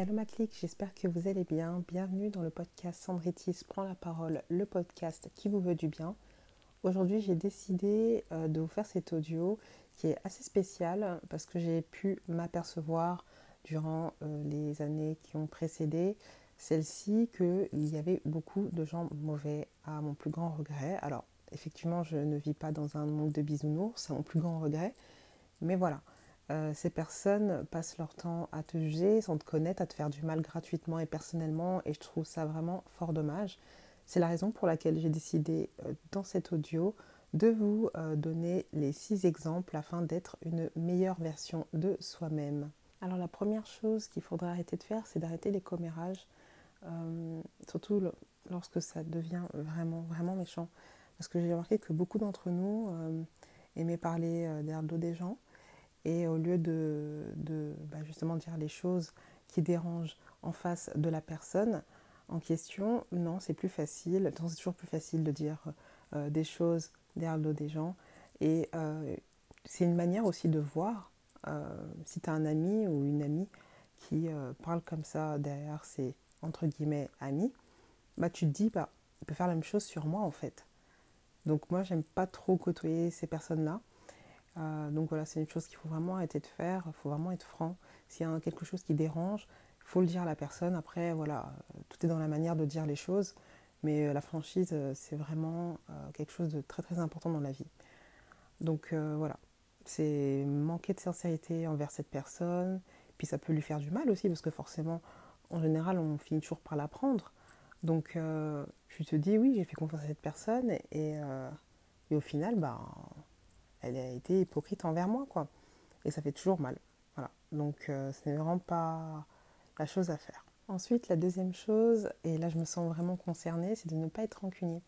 Hello ma clique, j'espère que vous allez bien. Bienvenue dans le podcast Sandritis prend la parole, le podcast qui vous veut du bien. Aujourd'hui, j'ai décidé euh, de vous faire cet audio qui est assez spécial parce que j'ai pu m'apercevoir durant euh, les années qui ont précédé celle-ci qu'il y avait beaucoup de gens mauvais à mon plus grand regret. Alors, effectivement, je ne vis pas dans un monde de bisounours, c'est mon plus grand regret. Mais voilà, euh, ces personnes passent leur temps à te juger, sans te connaître, à te faire du mal gratuitement et personnellement, et je trouve ça vraiment fort dommage. C'est la raison pour laquelle j'ai décidé euh, dans cet audio de vous euh, donner les six exemples afin d'être une meilleure version de soi-même. Alors la première chose qu'il faudra arrêter de faire, c'est d'arrêter les commérages, surtout lorsque ça devient vraiment, vraiment méchant. Parce que j'ai remarqué que beaucoup d'entre nous aimaient parler derrière le dos des gens, et au lieu de, bah, justement dire les choses qui dérangent en face de la personne en question, non, c'est plus facile. C'est toujours plus facile de dire euh, des choses derrière le dos des gens. Et euh, c'est une manière aussi de voir euh, si tu as un ami ou une amie qui parle comme ça derrière ses entre guillemets amis, bah tu te dis bah il peut faire la même chose sur moi en fait. Donc moi j'aime pas trop côtoyer ces personnes-là euh, donc voilà, c'est une chose qu'il faut vraiment arrêter de faire, il faut vraiment être franc. S'il y a quelque chose qui dérange, il faut le dire à la personne. Après, voilà, tout est dans la manière de dire les choses, mais euh, la franchise, euh, c'est vraiment quelque chose de très très important dans la vie. Donc voilà, c'est manquer de sincérité envers cette personne, puis ça peut lui faire du mal aussi, parce que forcément, en général, on finit toujours par l'apprendre. Donc tu te dis, oui, j'ai fait confiance à cette personne, et au final, bah elle a été hypocrite envers moi, quoi. Et ça fait toujours mal. Voilà. Donc, euh, ce n'est vraiment pas la chose à faire. Ensuite, la deuxième chose, et là je me sens vraiment concernée, c'est de ne pas être rancunier.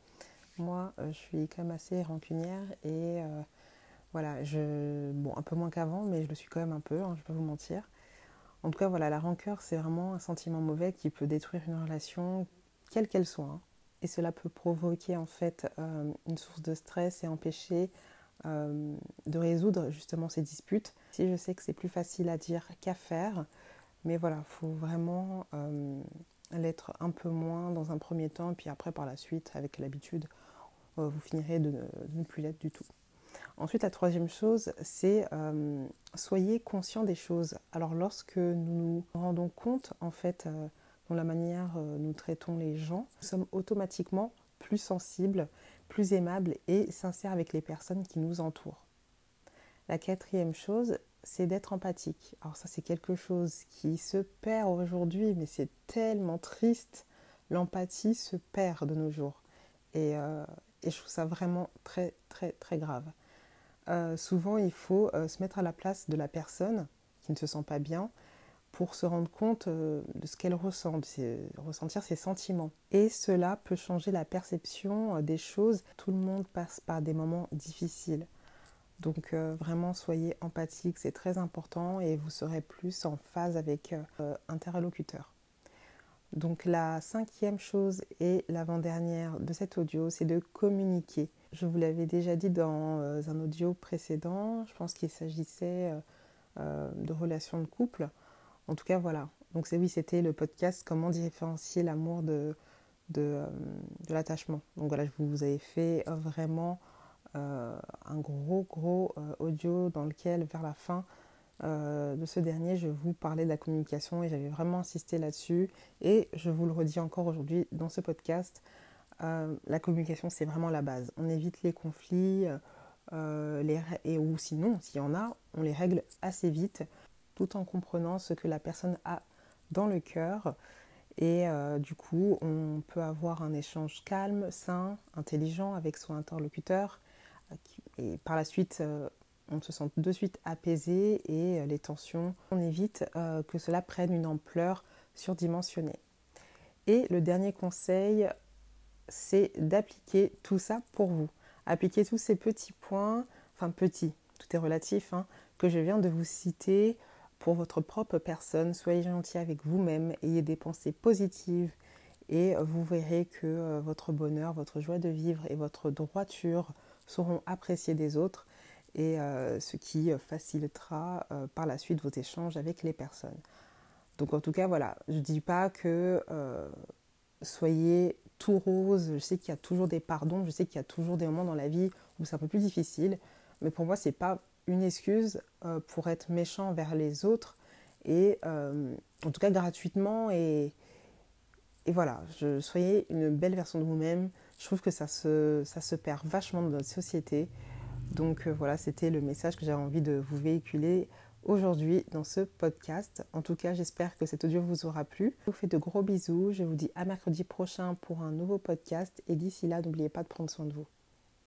Moi, euh, je suis quand même assez rancunière et euh, voilà, je, bon, un peu moins qu'avant, mais je le suis quand même un peu, hein, je ne vais pas vous mentir. En tout cas, voilà, la rancœur, c'est vraiment un sentiment mauvais qui peut détruire une relation, quelle qu'elle soit. Hein. Et cela peut provoquer en fait une source de stress et empêcher euh, de résoudre justement ces disputes. Si je sais que c'est plus facile à dire qu'à faire, mais voilà, il faut vraiment euh, l'être un peu moins dans un premier temps, puis après par la suite, avec l'habitude, euh, vous finirez de, ne plus l'être du tout. Ensuite, la troisième chose, c'est soyez conscient des choses. Alors lorsque nous nous rendons compte, en fait, dans la manière nous traitons les gens, nous sommes automatiquement plus sensibles plus aimable et sincère avec les personnes qui nous entourent. La quatrième chose, c'est d'être empathique. Alors ça, c'est quelque chose qui se perd aujourd'hui, mais c'est tellement triste. L'empathie se perd de nos jours. Et, euh, je trouve ça vraiment très, très, très grave. Euh, souvent, il faut euh, se mettre à la place de la personne qui ne se sent pas bien pour se rendre compte euh, de ce qu'elle ressent, ressentir ses sentiments. Et cela peut changer la perception euh, des choses. Tout le monde passe par des moments difficiles. Donc euh, vraiment soyez empathique, c'est très important et vous serez plus en phase avec interlocuteur. Donc la cinquième chose et l'avant-dernière de cet audio, c'est de communiquer. Je vous l'avais déjà dit dans un audio précédent, je pense qu'il s'agissait de relations de couple. En tout cas, voilà. Donc oui, c'était le podcast Comment différencier l'amour de, de, euh, l'attachement. Donc voilà, je vous avais fait euh, vraiment euh, un gros, gros audio dans lequel, vers la fin de ce dernier, je vous parlais de la communication et j'avais vraiment insisté là-dessus. Et je vous le redis encore aujourd'hui dans ce podcast, la communication, c'est vraiment la base. On évite les conflits. les, et ou sinon, s'il y en a, on les règle assez vite tout en comprenant ce que la personne a dans le cœur. Et euh, du coup, on peut avoir un échange calme, sain, intelligent avec son interlocuteur. Et par la suite, euh, on se sent de suite apaisé et euh, les tensions, on évite que cela prenne une ampleur surdimensionnée. Et le dernier conseil, c'est d'appliquer tout ça pour vous. Appliquer tous ces petits points, enfin petits, tout est relatif, hein, que je viens de vous citer pour votre propre personne. Soyez gentil avec vous-même, ayez des pensées positives et vous verrez que euh, votre bonheur, votre joie de vivre et votre droiture seront appréciés des autres et euh, ce qui facilitera euh, par la suite vos échanges avec les personnes. Donc en tout cas, voilà, je ne dis pas que soyez tout rose. Je sais qu'il y a toujours des pardons, je sais qu'il y a toujours des moments dans la vie où c'est un peu plus difficile. Mais pour moi, ce n'est pas une excuse euh, pour être méchant vers les autres. Et euh, en tout cas, gratuitement. Et, voilà, je, soyez une belle version de vous-même. Je trouve que ça se, ça se perd vachement dans notre société. Donc voilà, c'était le message que j'avais envie de vous véhiculer aujourd'hui dans ce podcast. En tout cas, j'espère que cet audio vous aura plu. Je vous fais de gros bisous. Je vous dis à mercredi prochain pour un nouveau podcast. Et d'ici là, n'oubliez pas de prendre soin de vous.